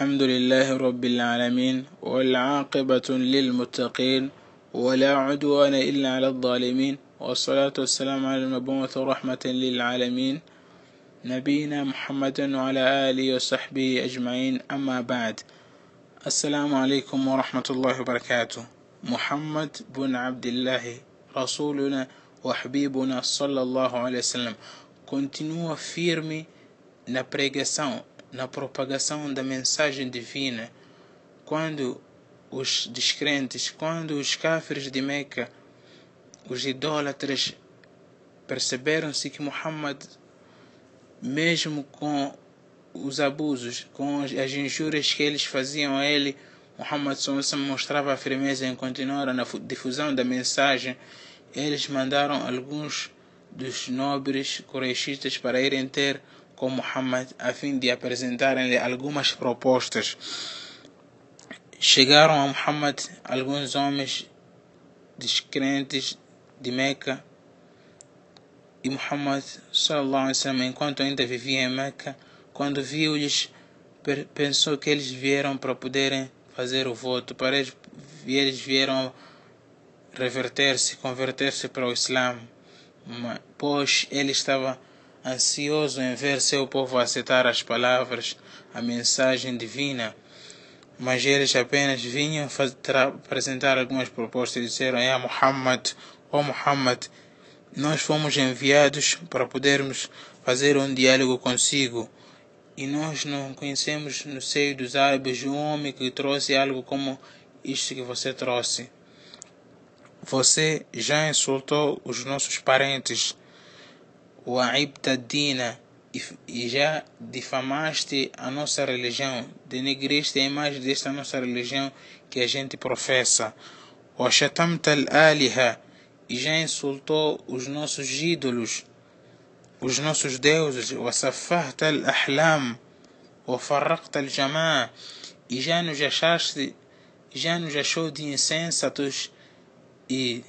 الحمد لله رب العالمين والعاقبة للمتقين ولا عدوان إلا على الظالمين والصلاة والسلام على المبعوث رحمة للعالمين نبينا محمد وعلى آله وصحبه أجمعين أما بعد. السلام عليكم ورحمة الله وبركاته. محمد بن عبد الله رسولنا وحبيبنا صلى الله عليه وسلم. Continua firme na pregação, na propagação da mensagem divina. Quando os descrentes, quando os cáfiros de Meca, os idólatras, perceberam-se que Muhammad, mesmo com os abusos, com as injúrias que eles faziam a ele, Muhammad mostrava a firmeza em continuar na difusão da mensagem. Eles mandaram alguns dos nobres Quraishitas para irem ter com Muhammad a fim de apresentarem-lhe algumas propostas. Chegaram a Muhammad alguns homens descrentes de Meca e Muhammad sallallahu alaihi wasallam, enquanto ainda vivia em Meca, quando viu-lhes, pensou que eles vieram para poderem fazer o voto, para eles, eles vieram reverter-se, converter-se para o Islã, pois ele estava ansioso em ver seu povo aceitar as palavras, a mensagem divina, mas eles apenas vinham apresentar algumas propostas e disseram: É Muhammad, ó oh Muhammad, nós fomos enviados para podermos fazer um diálogo consigo. E nós não conhecemos no seio dos árabes um homem que trouxe algo como isto que você trouxe. Você já insultou os nossos parentes, Aibta Dina, e já difamaste a nossa religião, denegriste a imagem desta nossa religião que a gente professa. Shatamta al-Aliha, e já insultou os nossos ídolos, os nossos deuses, al-Ahlam, o Farraqta al-Jama'a, e já nos achaste, já nos achou de insensatos e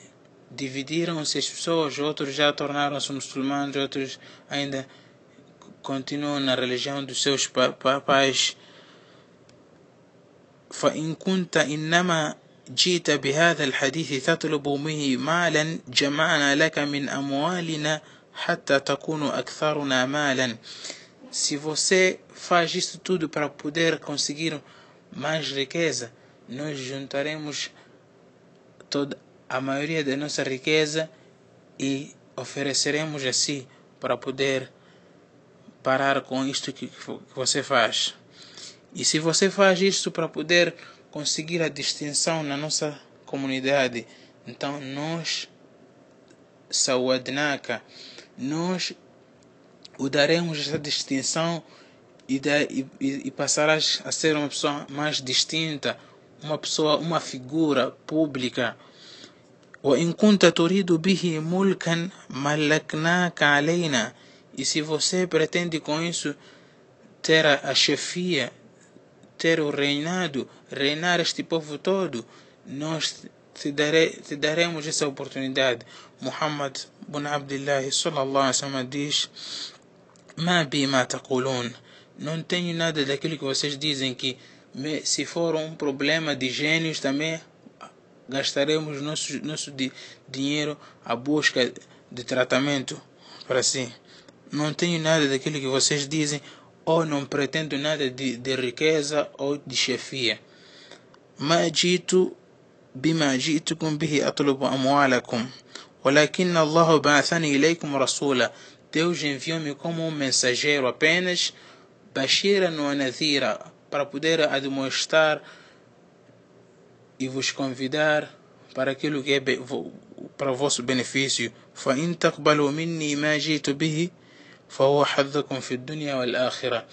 dividiram-se as pessoas, outros já tornaram-se muçulmanos, outros ainda continuam na religião dos seus pais. فإن كنت إنما جئت بهذا الحديث تطلب به مالا جمعنا لك من أموالنا حتى تكون أكثرنا مالا se você faz isso tudo para poder conseguir mais riqueza, nós juntaremos toda a maioria da nossa riqueza e ofereceremos assim para poder parar com isto que, você faz. E se você faz isso para poder conseguir a distinção na nossa comunidade, então nós, Sawadnaka, nós o daremos essa distinção e, e, e passarás a ser uma pessoa mais distinta, uma pessoa, uma figura pública. وإن كنت تريد به ملكا ملكناك علينا e se você pretende com isso ter a chefia, ter o reinado, reinar este povo todo, nós te, dare, te daremos essa oportunidade. Muhammad bin Abdullah sallallahu alaihi wasallam diz: "Ma bi ma taqulun". Não tenho nada daquilo que vocês dizem que se for um problema de gênios também gastaremos nosso, nosso di, dinheiro à busca de tratamento para si. Não tenho nada daquilo que vocês dizem, ou não pretendo nada de, de riqueza ou de chefia. ما جئت بما جئتكم به أطلب أموالكم ولكن الله بعثني إليكم رسولا Deus enviou-me como um mensageiro apenas Bashiran wa Nadhira para poder admoestar e vos convidar para aquilo que é para o vosso benefício. فإن تقبلوا مني ما جئت به فهو حظكم في الدنيا والآخرة.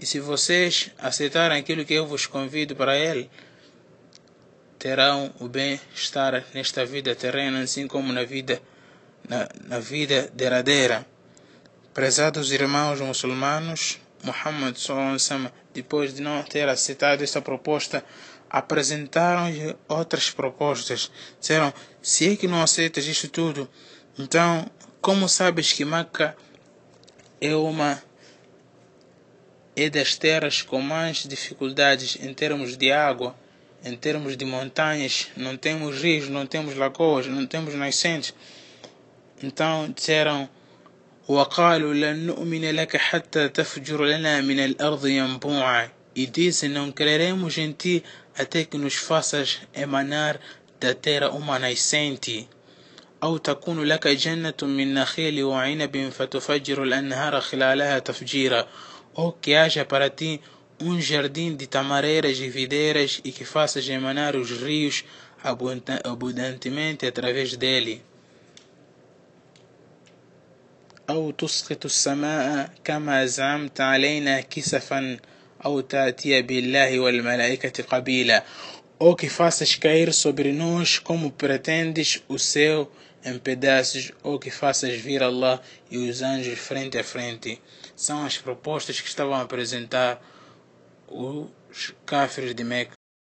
E se vocês aceitarem aquilo que eu vos convido para ele, terão o bem-estar nesta vida terrena, assim como na vida na, na vida derradeira. Prezados irmãos muçulmanos, Muhammad depois de não ter aceitado esta proposta, apresentaram-lhe outras propostas. Disseram: Se é que não aceitas isto tudo, então como sabes que Meca é uma é das terras com mais dificuldades em termos de água, em termos de montanhas, não temos rios, não temos lagoas, não temos nascentes. Então disseram وقالوا لن نؤمن لك حتى تفجر لنا من الأرض ينبوعا e dizem não creremos em ti até que nos faças emanar da terra uma nascente أو تكون لك جنة من نخيل وعنب فتفجر الأنهار خلالها تفجيرا ou que haja para ti um jardim de tamareiras e videiras e que faças emanar os rios abundantemente através dele. أو تسقط السماء كما زعمت علينا كسفا أو تأتي بالله والملائكة قبيلا ou que faças cair sobre nós como pretendes o céu em pedaços, ou que faças vir Allah e os anjos frente a frente. São as propostas que estavam a apresentar os cafres de Meca.